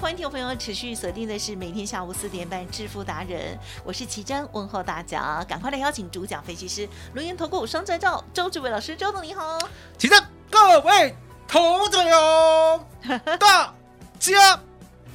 欢迎听众朋友持续锁定的是每天下午四点半《致富达人》，我是奇珍，问候大家，赶快来邀请主讲分析师轮研投顾双证照周志伟老师，周总你好。奇珍各位投资友，大家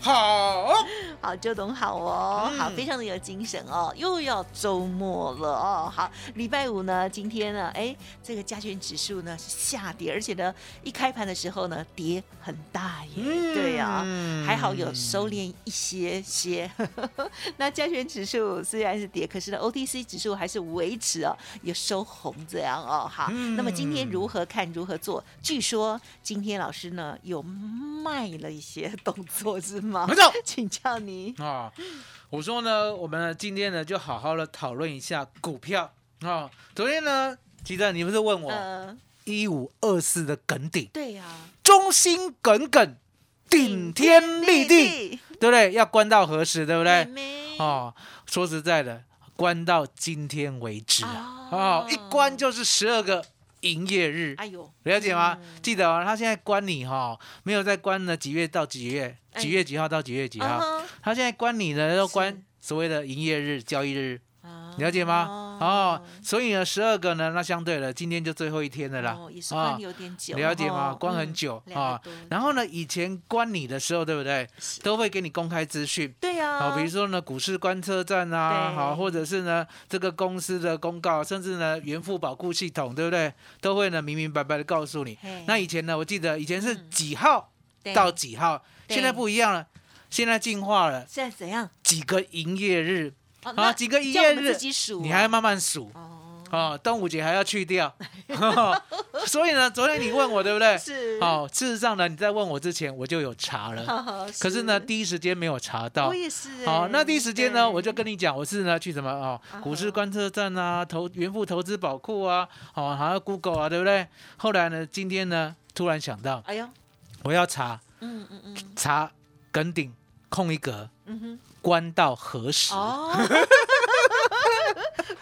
好。好，周董好哦，嗯好，非常的有精神哦，又要周末了哦。好，礼拜五呢，今天呢，哎，这个加权指数呢是下跌，而且呢，一开盘的时候呢，跌很大耶。嗯对呀、还好有收敛一些些。那加权指数虽然是跌，可是呢，OTC 指数还是维持哦，有收红这样哦。好，嗯那么今天如何看，如何做？据说今天老师呢有卖了一些动作是吗没？错 请教你。啊，我说呢，我们呢今天呢就好好的讨论一下股票啊。昨天呢，记得你不是问我呃，一五二四的梗顶，对呀、忠心耿耿，顶天立地，对不对？要关到何时，对不对？没哦，说实在的，关到今天为止啊，哦哦，一关就是十二个营业日，哎呦，了解吗？嗯。记得哦，他现在关你哈、没有在关呢，几月到几月，哎。几月几号到几月几号？他现在关你呢，要关所谓的营业日、交易日，啊。了解吗？哦，所以呢，十二个呢，那相对了，今天就最后一天的啦哦，也是关有点久，了解吗？哦关很久嗯啊。然后呢，以前关你的时候，对不对？是都会给你公开资讯。对呀、好，比如说呢，股市观测站啊，对好，或者是呢这个公司的公告，甚至呢原付保护系统，对不对？都会呢明明白白的告诉你。那以前呢，我记得以前是嗯几号到几号，对现在不一样了，现在进化了，现在怎样？几个营业日哦啊，几个营业日你还要慢慢数。哦，哦，端午节还要去掉，所以呢，昨天你问我对不对？是。好，事实上呢，你在问我之前我就有查了，哦，可是呢，第一时间没有查到。我。也是欸，好，那第一时间呢，我就跟你讲，我是呢去什么哦啊，股市观测站啊，投元富投资宝库啊，哦，还有 Google 啊，对不对？后来呢，今天呢，突然想到哎呦，我要查嗯嗯嗯。查梗顶空一格，嗯哼，关到何时？哦，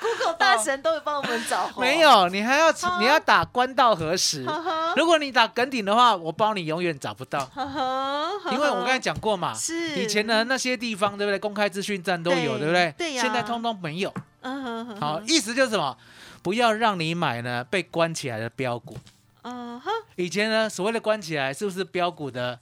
Google 大神都会帮我们找，没，有，你还要啊你要打关到何时？如果你打梗顶的话，我包你永远找不到，因为我刚才讲过嘛，是以前的那些地方对不对？公开资讯站都有，对对不对？对呀现在通通没有。好，意思就是什么？不要让你买呢被关起来的标股。嗯哼，以前呢所谓的关起来，是不是标股的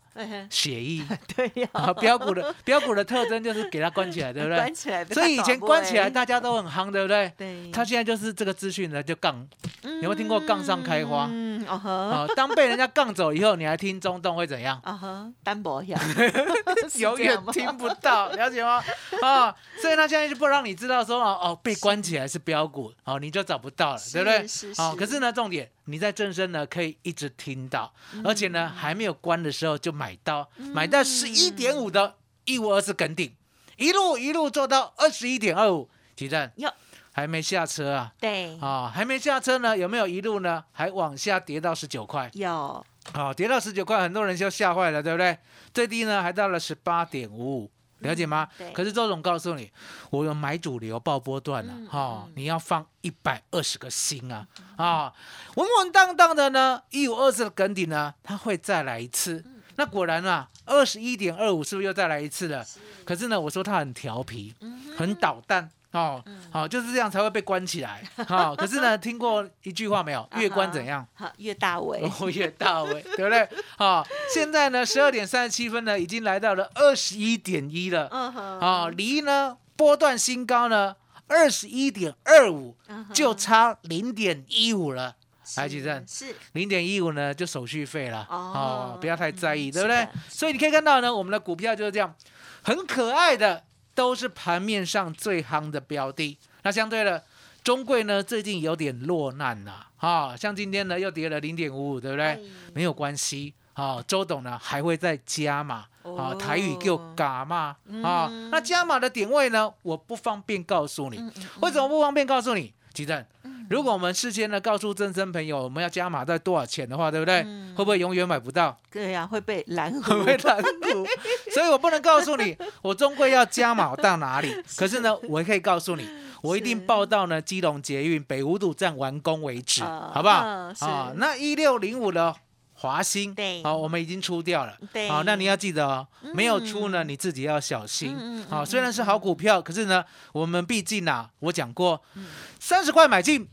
血意？对呀，啊，标股的标股的特征就是给它关起来，对不对？关起来，所以以前关起来，大大家都很夯，对不对？对，他现在就是这个资讯呢就杠有没有听过杠上开花嗯，哦呵，啊，当被人家杠走以后，你还听中动会怎样？啊呵，单薄呀，是永远听不到，了解吗？啊，所以他现在就不让你知道说哦哦被关起来是标股，哦你就找不到了，对不对？是是哦，可是呢，重点你在正身呢可以一直听到，而且呢还没有关的时候就买到，买到十一点五的一五二四梗顶，一路一路做到二十一点二五，几站哟？还没下车啊？对，啊，还没下车呢，有没有一路呢？还往下跌到十九块？有，啊，跌到十九块，很多人就吓坏了，对不对？最低呢还到了十八点五五，了解吗？对可是周总告诉你，我有买主流爆波段了、嗯哈、嗯你要放一百二十个心啊啊，稳稳当当的呢，一五二四的梗底呢，它会再来一次。嗯那果然啊，二十一点二五是不是又再来一次了？可是呢，我说它很调皮，嗯很捣蛋哦，好、就是这样才会被关起来。好、可是呢，听过一句话没有？越关怎样？好，越大尾，哦，越大尾，对不对？好、现在呢，十二点三十七分呢，已经来到了二十一点一了。嗯哼，啊、离呢波段新高呢二十一点二五，就差零点一五了。来，是举证，是零点一五呢就手续费了，哦哦，不要太在意，嗯对不对？所以你可以看到呢，我们的股票就是这样，很可爱的，都是盘面上最夯的标的。那相对的，中贵呢最近有点落难了，啊，像今天呢又跌了零点五五，对不对？哎没有关系。啊，周董呢还会再加码啊，台语给我嘎嘛啊嗯。那加码的点位呢，我不方便告诉你。嗯嗯为什么不方便告诉你？吉正，如果我们事先呢告诉真生朋友我们要加码在多少钱的话，对不对？嗯会不会永远买不到？对呀，会被拦 会不会蓝股？所以我不能告诉你 我终归要加码到哪里。可是呢，我可以告诉你，我一定是报到呢基隆捷运北五堵站完工为止，啊好不好？啊，那一六零五的华兴，对好，我们已经出掉了。对好，那你要记得哦，没有出呢，你自己要小心嗯嗯。好，嗯虽然是好股票，可是呢，我们毕竟啊，我讲过，嗯三十块买进，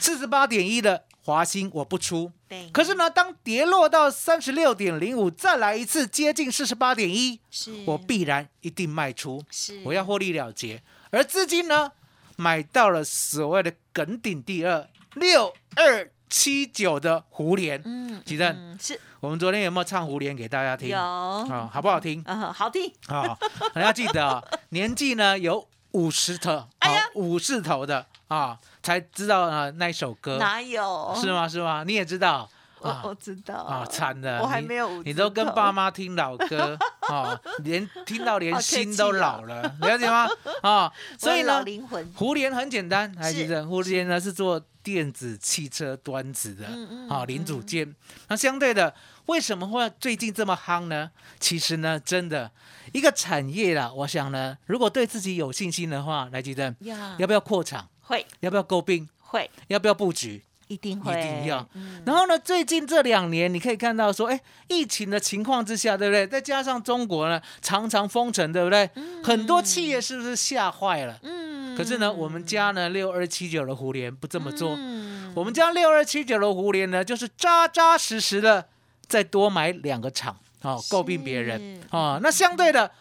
四十八点一的华兴我不出。对，可是呢，当跌落到三十六点零五，再来一次接近四十八点一，是我必然一定卖出，是我要获利了结。而资金呢，买到了所谓的梗顶第二六二七九的胡联。嗯吉正嗯是我们昨天有没有唱胡联给大家听？有啊、好不好听？嗯 好听，啊、大家记得啊、年纪呢有五十头，哎呀啊五十头的啊，才知道啊那一首歌哪有是？吗？是吗？你也知道我啊我知道啊，惨了，我还你没有你都跟爸妈听老歌 哦，连听到连心都老了，了解吗？啊，所以老呢，灵魂胡联很简单，还记是得胡联呢是做电子汽车端子的嗯嗯啊零组件。那相对的，为什么会最近这么夯呢？其实呢，真的一个产业啦，我想呢，如果对自己有信心的话，来记得要不要扩厂？会要不要购并？会要不要布局？一定会一定要嗯然后呢，最近这两年你可以看到说，哎，疫情的情况之下，对不对？再加上中国呢常常封城，对不对？很多企业是不是吓坏了？嗯可是呢，我们家呢六二七九的胡联不这么做，嗯我们家六二七九的胡联呢，就是扎扎实实的再多买两个厂，哦，诟病别人哦。那相对的，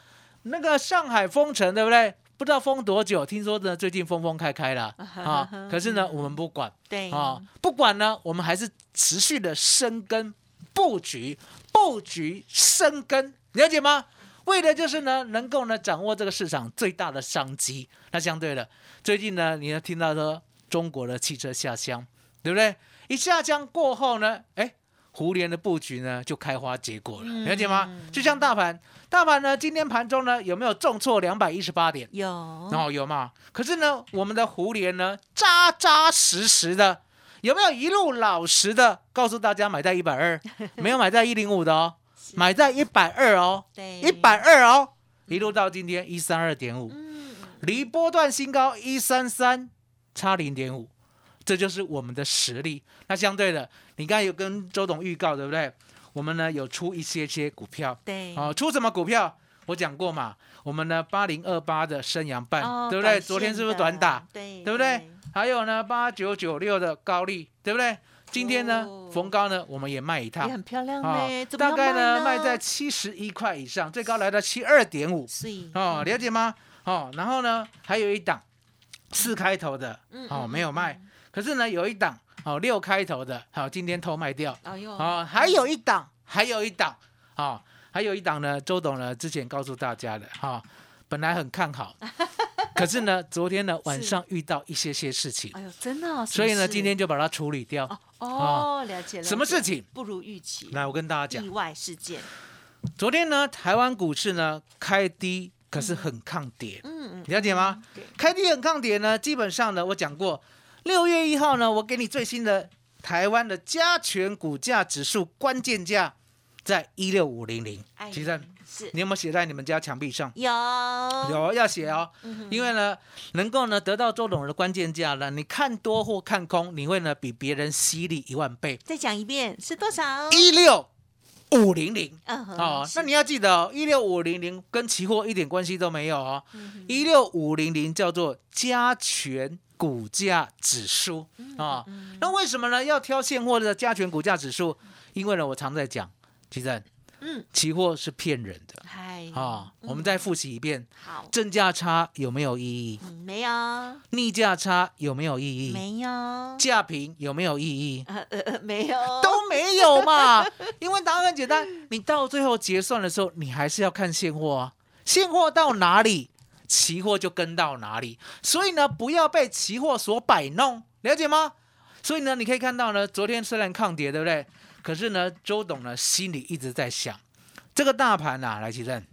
那个上海封城，对不对？不知道封多久，听说呢最近封封开开了啊。可是呢，我们不管。对啊，不管呢，我们还是持续的深耕布局，布局深耕，了解吗？为的就是呢，能够呢掌握这个市场最大的商机。那相对的，最近呢，你要听到说中国的汽车下乡，对不对？一下乡过后呢，哎，胡联的布局呢就开花结果了，了解吗？就像大盘，大盘呢今天盘中呢有没有重挫两百一十八点？有然后有嘛？可是呢，我们的胡联呢，扎扎实实的，有没有一路老实的告诉大家买在一百二，没有买在一零五的哦，买在一百二哦，对一百二哦，一路到今天一三二点五，嗯离波段新高一三三差零点五，这就是我们的实力。那相对的，你刚才有跟周董预告，对不对？我们呢有出一些些股票，对哦，出什么股票？我讲过嘛，我们呢八零二八的升阳半，哦对不对？昨天是不是短打的？对对不对？还有呢八九九六的高利，对不对？今天呢、哦逢高呢，我们也卖一趟也，很漂亮啊嘞，大概呢卖卖在七十一块以上，最高来到七二点五，哦，了解吗？哦，然后呢还有一档四开头的，哦没有卖，可是呢有一档哦六开头的，好今天偷卖掉，哎呦。啊，还有一档，还有一档，啊，还有一档呢。周董呢之前告诉大家的，哈、本来很看好，可是呢，昨天呢晚上遇到一些些事情，哎呦真的哦，所以呢，今天就把它处理掉。哦哦了解了什么事情？不如预期，来，我跟大家讲。意，外事件，昨天呢，台湾股市呢开低，可是很抗跌，嗯嗯，了解吗？对，开低很抗跌呢，基本上呢，我讲过，六月一号呢，我给你最新的台湾的加权股价指数关键价在一六五零零，哎其实你有没有写在你们家墙壁上？有有要写哦，因为呢，能够呢得到周董的关键价呢，你看多或看空，你会呢比别人犀利一万倍。再讲一遍是多少？一六五零零嗯哼哦，那你要记得哦，一六五零零跟期货一点关系都没有哦，嗯一六五零零叫做加权股价指数嗯啊。那为什么呢？要挑现货的加权股价指数？因为呢，我常在讲，其实嗯，期货是骗人的嗨，啊。我们再复习一遍，好，正价差有没有意义？嗯，没有，逆价差有没有意义？没有，价平有没有意义？呃呃呃，没有，都没有嘛，因为答案很简单，你到最后结算的时候，你还是要看现货啊，现货到哪里，期货就跟到哪里，所以呢，不要被期货所摆弄，了解吗？所以呢，你可以看到呢，昨天虽然抗跌，对不对？可是呢，周董呢心里一直在想，这个大盘啊，来，奇正，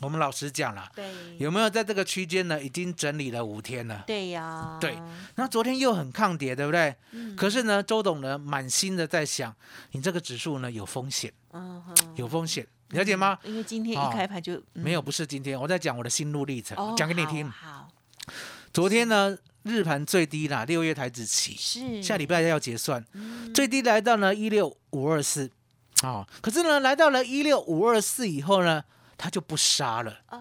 我们老实讲了，对，有没有在这个区间呢，已经整理了五天了？对呀，对。那昨天又很抗跌，对不对？嗯。可是呢，周董呢满心的在想，你这个指数呢有风险，嗯，有风险，了解吗？因为今天哦一开盘就没有，不是今天，我在讲我的心路历程，哦讲给你听。好，好。昨天呢，日盘最低啦，六月台子期，是。下礼拜要结算，嗯。最低来到呢一六五二四，啊，可是呢，来到了一六五二四以后呢，它就不杀了。哦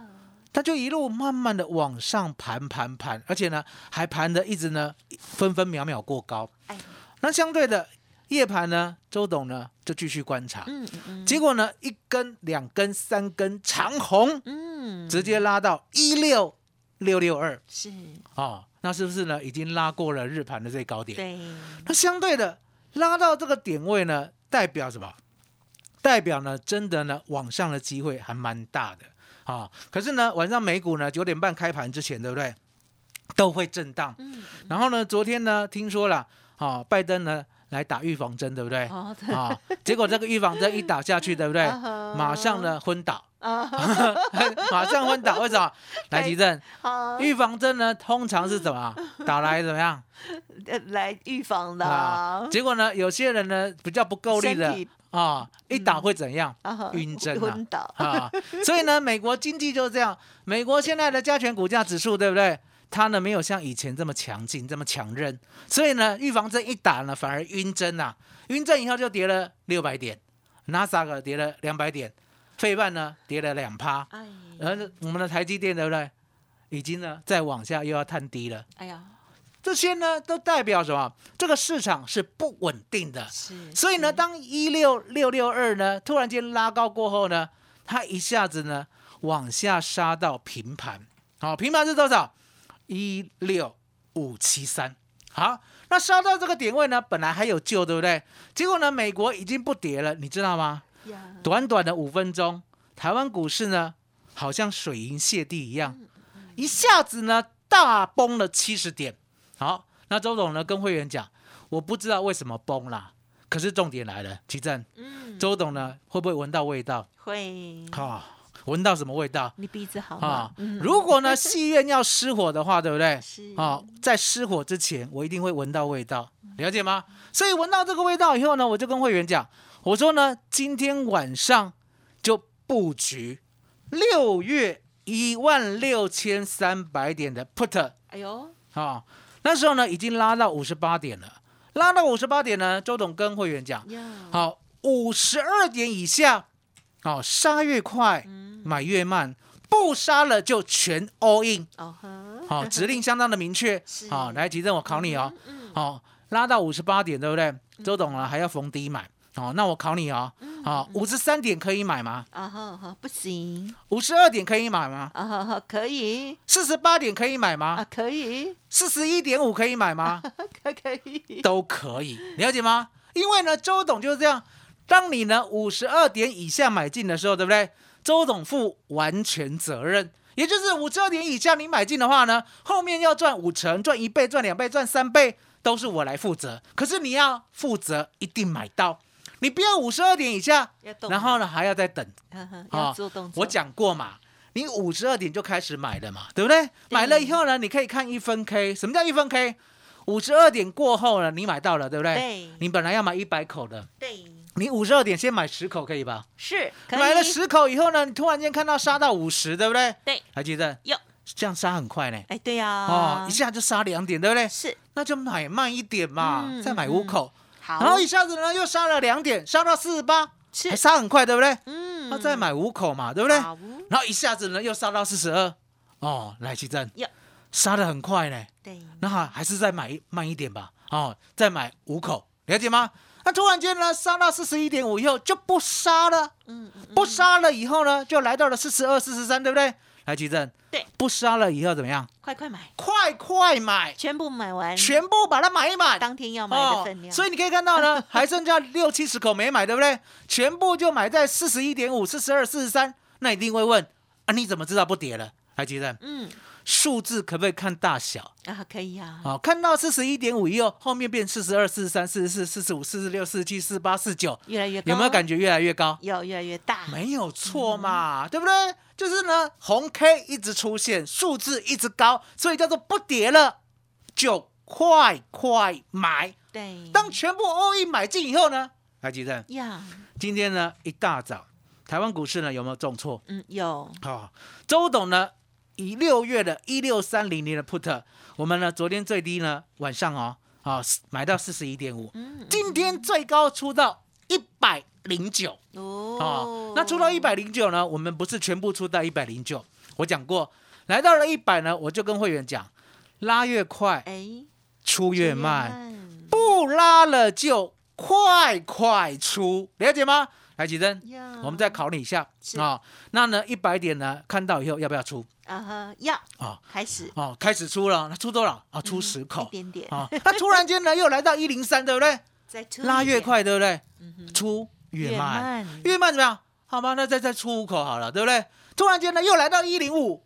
它就一路慢慢的往上盘盘盘，而且呢还盘的一直呢分分秒秒过高。哎，那相对的夜盘呢，周董呢就继续观察，嗯嗯嗯结果呢一根、两根、三根长红，嗯，直接拉到一六六六二是哦，那是不是呢已经拉过了日盘的最高点？对，那相对的拉到这个点位呢，代表什么？代表呢真的呢往上的机会还蛮大的啊、可是呢晚上美股呢九点半开盘之前，对不对？都会震荡。嗯，然后呢，昨天呢听说了，啊，拜登呢来打预防针，对不对？哦，对，啊，结果这个预防针一打下去，对不对？啊马上呢昏倒，啊，马上昏倒。为什么？来急症，好，预防针呢通常是怎么 打来怎么样呃来预防的啊？结果呢，有些人呢比较不够力的啊，一打会怎样？啊晕针啊昏倒，啊，所以呢，美国经济就是这样。美国现在的加权股价指数，对不对？它呢没有像以前这么强劲、这么强韧，所以呢，预防针一打呢，反而晕针呐、晕针以后就跌了六百点，纳斯达克跌了两百点，费半呢跌了两趴，哎，而我们的台积电，对不对？已经呢再往下又要探低了，哎呀，这些呢都代表什么？这个市场是不稳定的。是，所以呢，是当一六六六二呢突然间拉高过后呢，它一下子呢往下杀到平盘，好、平盘是多少？一六五七三。好，那杀到这个点位呢，本来还有救，对不对？结果呢，美国已经不跌了，你知道吗？呀，短短的五分钟，台湾股市呢，好像水银泻地一样，一下子呢大崩了七十点。好，那周董呢跟会员讲，我不知道为什么崩啦，可是重点来了，奇正，嗯，周董呢会不会闻到味道？会，啊，闻到什么味道？你鼻子好啊？，嗯如果呢戏院要失火的话，对不对？是啊，在失火之前，我一定会闻到味道，了解吗？所以闻到这个味道以后呢，我就跟会员讲，我说呢，今天晚上就布局六月一万六千三百点的 put 哎呦，啊，那时候呢已经拉到五十八点了，拉到五十八点呢，周董跟会员讲，好，五十二点以下，哦，杀越快，嗯，买越慢，不杀了就全 all in。好、指令相当的明确。是好、来，吉正，我考你哦。嗯，好、拉到五十八点，对不对？周董啊，还要逢低买。好、那我考你哦。嗯好、五十三点可以买吗？啊哈哈，不行，五十二点可以买吗？啊哈哈，可以，四十八点可以买吗啊？可以，四十一点五可以买吗？可 可以，都可以，了解吗？因为呢，周董就是这样。当你呢五十二点以下买进的时候，对不对？周董负完全责任，也就是五十二点以下你买进的话呢，后面要赚五成、赚一倍、赚两倍、赚三倍，都是我来负责。可是你要负责，一定买到，你不要五十二点以下，然后呢还要再等。啊我讲过嘛，你五十二点就开始买了嘛，对不对？买了以后呢，你可以看一分 K，什么叫一分 K？五十二点过后呢，你买到了，对不对？对你本来要买一百口的，对，你五十二点先买十口可以吧？是，买了，十口以后呢，你突然间看到杀到五十，对不对？对，还记得？有，这样杀很快呢。哎，对呀，哦，一下就杀两点，对不对？是，那就买慢一点嘛，嗯再买五口。好，然后一下子呢又杀了两点，杀到四十八，是。还杀很快，对不对？嗯。那再买五口嘛，对不对？好。然后一下子呢又杀到四十二，哦，来奇正呀，杀的很快呢，对，那还还是再买慢一点吧，哦，再买五口，了解吗？那突然间呢杀到四十一点五以后就不杀了，嗯嗯。不杀了以后呢就来到了四十二、四十三，对不对？来举证，对，不杀了以后怎么样？快快买，快快买，全部买完，全部把它买一买。当天要买的分量，哦所以你可以看到呢，还剩下六七十口没买，对不对？全部就买在四十一点五、四十二、四十三。那一定会问啊，你怎么知道不跌了？来举证嗯数字可不可以看大小？啊，可以啊，哦，看到四十一点五以后，后面变四十二、四十三、四十四、四十五、四十六、四十七、四十八、四十九，越来越高，有没有感觉越来越高？有越来越大？没有错嘛，对不对？就是呢，红 K 一直出现，数字一直高，所以叫做不跌了，就快快买。对，当全部 all in 买进以后呢，来记得呀，今天呢一大早，台湾股市呢有没有重挫？嗯，有，哦，周董呢以六月的一六三零零的 put，我们呢昨天最低呢晚上哦啊、买到四十一点五，嗯，今天最高出到一百零九。哦哦，那出到一百零九呢，我们不是全部出到一百零九，我讲过，来到了一百呢，我就跟会员讲，拉越快哎，出越慢，慢，不拉了就快快出，了解吗？来，启珍，呀。我们再考你一下。是。啊、那呢，一百点呢，看到以后要不要出？啊哈，要。啊。开始。哦，开始出了，那出多少？啊？出嗯十口。一点点，啊。那突然间呢，又来到一零三，对不对？拉越，快，对不对？出越越慢，越慢怎么样？好吧，那再再出五口好了，对不对？突然间呢，又来到一零五，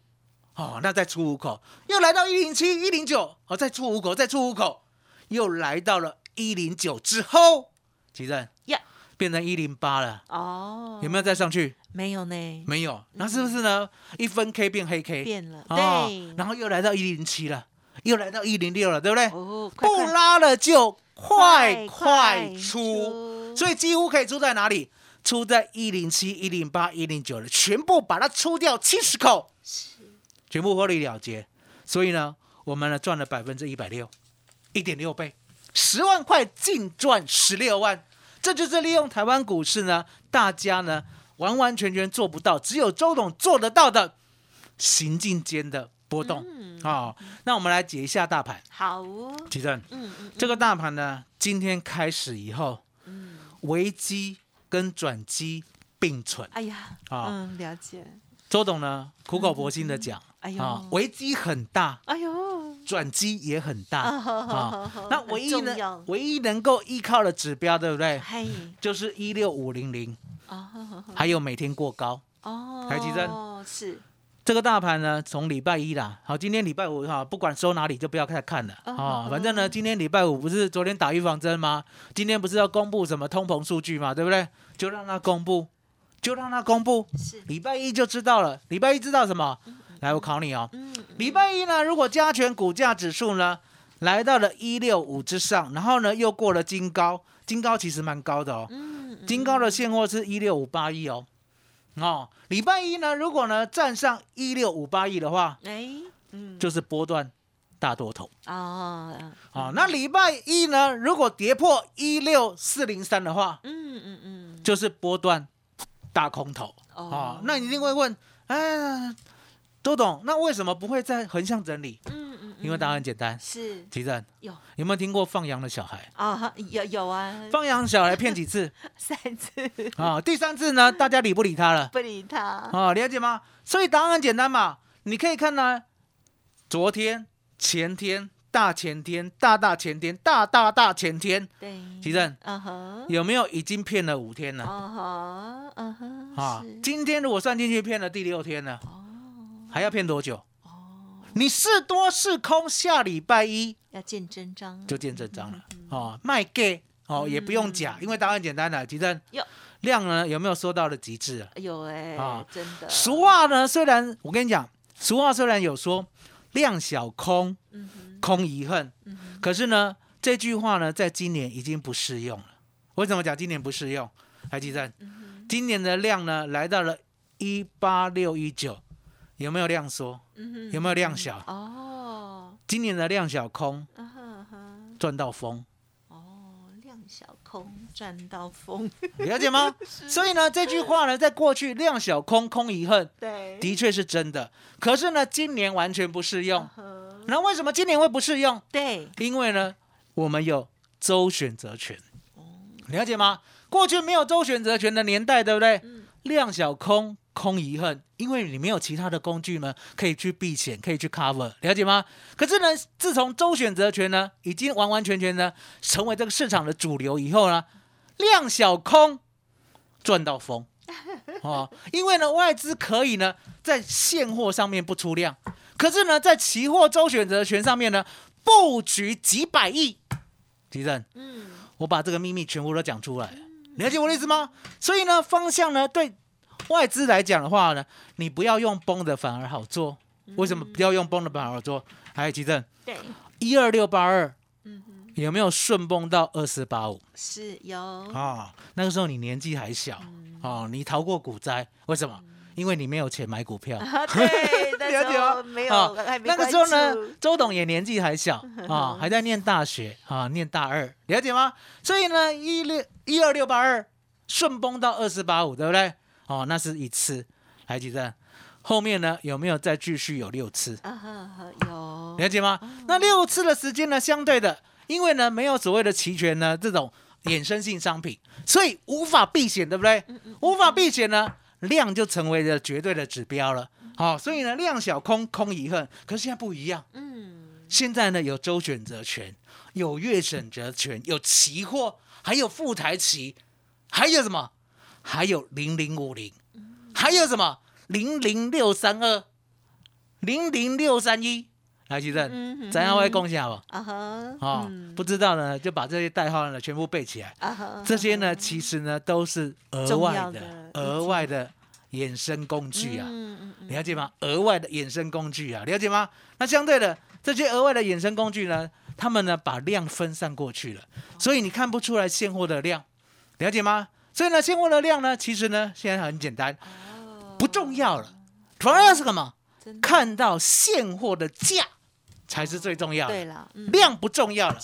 哦，那再出五口，又来到一零七、一零九，哦，再出五口，再出五口，又来到了一零九之后，奇正呀，变成一零八了，哦，有没有再上去？没有呢？没有，那是不是呢？一分 K 变黑 K，变了，哦对，然后又来到一零七了，又来到一零六了，对不对？哦，快不拉了就快快出。所以几乎可以出在哪里？出在一零七、一零八、一零九了，全部把它出掉七十口，全部获利了结。所以呢，我们呢赚了百分之一百六，一点六倍，十万块净赚十六万，这就是利用台湾股市呢，大家呢完完全全做不到，只有周董做得到的行进间的波动。啊、那我们来解一下大盘，好哦，奇正。嗯嗯，这个大盘呢，今天开始以后，嗯。危机跟转机并存。哎呀，啊。嗯，了解，周董呢苦口婆心的讲哎呦。啊，危机很大，哎呦，转机也很大啊。那唯一呢重要，唯一能够依靠的指标，对不对？就是一六五零零，哦好好好还有每天过高。哦，台积电是，这个大盘呢，从礼拜一啦，好，今天礼拜五哈，不管收哪里就不要再看了哦啊。反正呢，今天礼拜五不是昨天打预防针吗？今天不是要公布什么通膨数据嘛，对不对？就让它公布，就让它公布，是，礼拜一就知道了。礼拜一知道什么？来，我考你哦。嗯，嗯礼拜一呢，如果加权股价指数呢来到了一六五之上，然后呢又过了金高，金高其实蛮高的哦。嗯，嗯。金高的现货是一六五八一哦。哦，礼拜一呢，如果呢站上一六五八亿的话，哎，嗯，就是波段大多头。哦，哦、那礼拜一呢，如果跌破一六四零三的话，嗯嗯嗯，就是波段大空头。啊、哦。那你一定会问，哎，周董，那为什么不会在横向整理？嗯嗯，因为答案嗯很简单，是。提正。有。有没有听过放羊的小孩？啊，有有啊，放羊小孩骗几次？三次。啊？第三次呢，大家理不理他了？不理他，啊，了解吗？所以答案很简单嘛，你可以看呢，昨天、前天、大前天、大大前天、大大大前天，对，奇正。嗯哼，有没有已经骗了五天了？嗯哼，嗯哼，啊，今天如果算进去骗了第六天了，哦还要骗多久？哦，你是多是空，下礼拜一要见真章，就见真章了。嗯。哦，卖给哦也不用假，因为答案简单了，奇正有量呢有没有说到了极致啊？有哎啊，真的，俗话呢，虽然我跟你讲，俗话虽然有说量小空，嗯哼，空遗恨，嗯，可是呢，这句话呢，在今年已经不适用了。为什么讲今年不适用？台积电，嗯今年的量呢，来到了一八六一九，有没有量缩？嗯，有没有量小？哦，今年的量小空赚到疯，哦，量小空赚到疯，了解吗？所以呢，这句话呢，在过去量小空空一恨，对的确是真的。可是呢，今年完全不适用。呵那为什么今年会不适用？对，因为呢，我们有周选择权，了解吗？过去没有周选择权的年代，对不对？量小空，空遗恨，因为你没有其他的工具呢，可以去避险，可以去 cover，了解吗？可是呢，自从周选择权呢，已经完完全全呢，成为这个市场的主流以后呢，量小空赚到疯 哦，因为呢，外资可以呢，在现货上面不出量，可是呢，在期货周选择权上面呢，布局几百亿，地震，嗯，我把这个秘密全部都讲出来了，了解我的意思吗？所以呢，方向呢，对外资来讲的话呢，你不要用崩的反而好做。为什么不要用崩的反而好做？还有奇正对，一二六八二嗯哼，有没有顺崩到二四八五是有，啊？那个时候你年纪还小哦，你逃过股灾，为什么？因为你没有钱买股票。啊，对，那时候没啊有，那个时候呢，周董也年纪还小 啊，还在念大学啊，念大二，了解吗？所以呢，一六一二六八二顺崩到二四八五，对不对？哦，那是一次，还记得？后面呢有没有再继续有六次？啊有，了解吗？那六次的时间呢，相对的，因为呢没有所谓的期权呢这种衍生性商品，所以无法避险，对不对？无法避险呢，量就成为了绝对的指标了。好、所以呢量小空空遗恨，可是现在不一样。嗯，现在呢有周选择权，有月选择权，有期货，还有副台期，还有什么？还有零零五零，还有什么？零零六三二，零零六三一。来，奇正，咱要会共享吧？啊哈，啊、嗯不知道呢，就把这些代号呢全部背起来。这些呢，其实呢都是额外的额外的衍生工具啊。了解吗？额外的衍生工具啊，了解吗？那相对的，这些额外的衍生工具呢，他们呢把量分散过去了，所以你看不出来现货的量，了解吗？所以呢，现货的量呢，其实呢现在很简单，哦不重要了，反而要是什么？真的看到现货的价才是最重要的，对了，嗯量不重要了。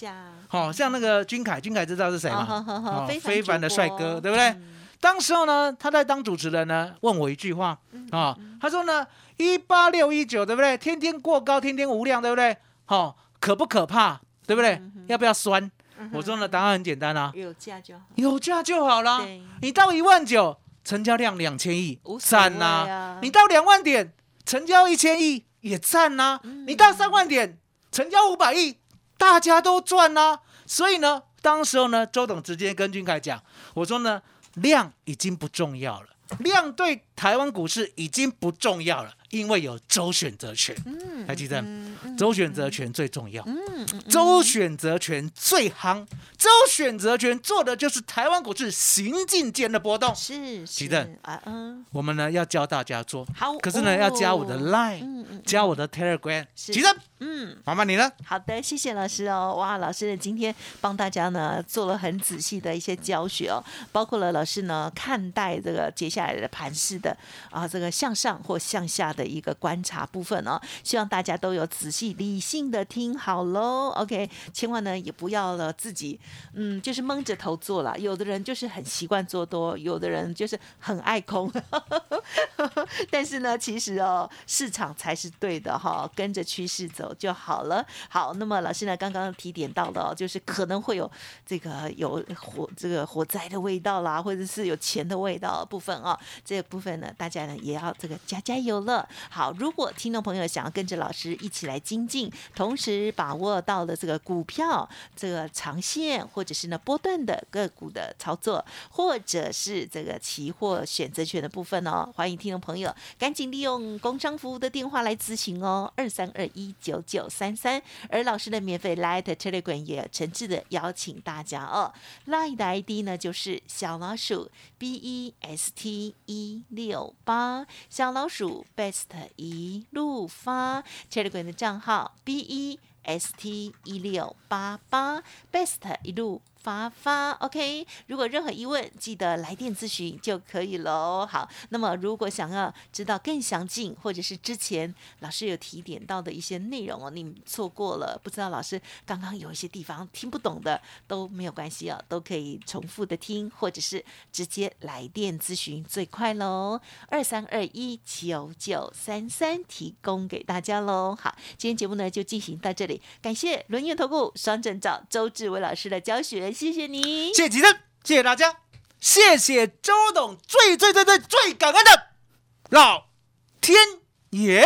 好、像那个君凯，君凯知道是谁吗？非非凡的帅哥，对不对？嗯当时候呢，他在当主持人呢，问我一句话啊，他说呢，一八六一九对不对？天天过高，天天无量，对不对？好、可不可怕？对不对？要不要酸？我说呢，答案很简单啊，有价就好，有价就好啦。你到一万九，成交量两千亿赞呐、啊。你到两万点，成交一千亿也赞呐、嗯。你到三万点，成交五百亿，大家都赚呐、所以呢，当时候呢，周董直接跟君凯讲，我说呢，量已经不重要了，量对台湾股市已经不重要了，因为有周选择权。嗯还记得嗯嗯周选择权最重要，嗯嗯周选择权最夯，周选择权做的就是台湾股市行进间的波动。是是记得啊嗯，我们呢要教大家做，好，可是呢要加我的哦 Line，加我的 Telegram。是其实嗯。麻烦你了。好的，谢谢老师哦。哇，老师呢今天帮大家呢做了很仔细的一些教学哦，包括了老师呢看待这个接下来的盘势的啊这个向上或向下的一个观察部分哦。希望大家都有仔细理性的听好喽。OK，千万呢也不要了自己嗯就是蒙着头做了，有的人就是很习惯做多，有的人就是很爱空。但是呢，其实哦，市场才是对的哈，跟着趋势走就好了。好，那么老师呢，刚刚提点到了，就是可能会有这个有火这个火灾的味道啦，或者是有钱的味道部分哦，这个部分呢，大家呢也要这个加加油了。好，如果听众朋友想要跟着老师一起来精进，同时把握到了这个股票这个长线或者是呢波段的个股的操作，或者是这个期货选择权的部分哦，欢迎听众朋友赶紧利用工商服务的电话来咨询哦，二三二一九九三三。而老师的免费 Light Telegram 也诚挚的邀请大家哦，Light 的 ID 呢就是小老鼠 B E S T 一六八，小老鼠 Best 一路发 Telegram 的账号 B E。S T 一六八八 Best 一路发发，OK。如果任何疑问，记得来电咨询就可以喽。好，那么如果想要知道更详尽，或者是之前老师有提点到的一些内容哦，你错过了，不知道老师刚刚有一些地方听不懂的都没有关系哦，都可以重复的听，或者是直接来电咨询最快喽。二三二一九九三三提供给大家喽。好，今天节目呢就进行到这里，感谢轮圆投顾双证照周志伟老师的教学，谢谢你。谢谢吉正，谢谢大家，谢谢周董，最最最最最感恩的老天爷。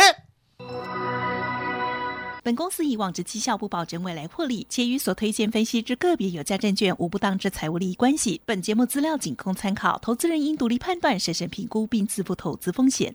本公司以往之绩效不保证未来获利，且与所推荐分析之个别有价证券无不当之财务利益关系。本节目资料仅供参考，投资人应独立判断、审慎评估并自负投资风险。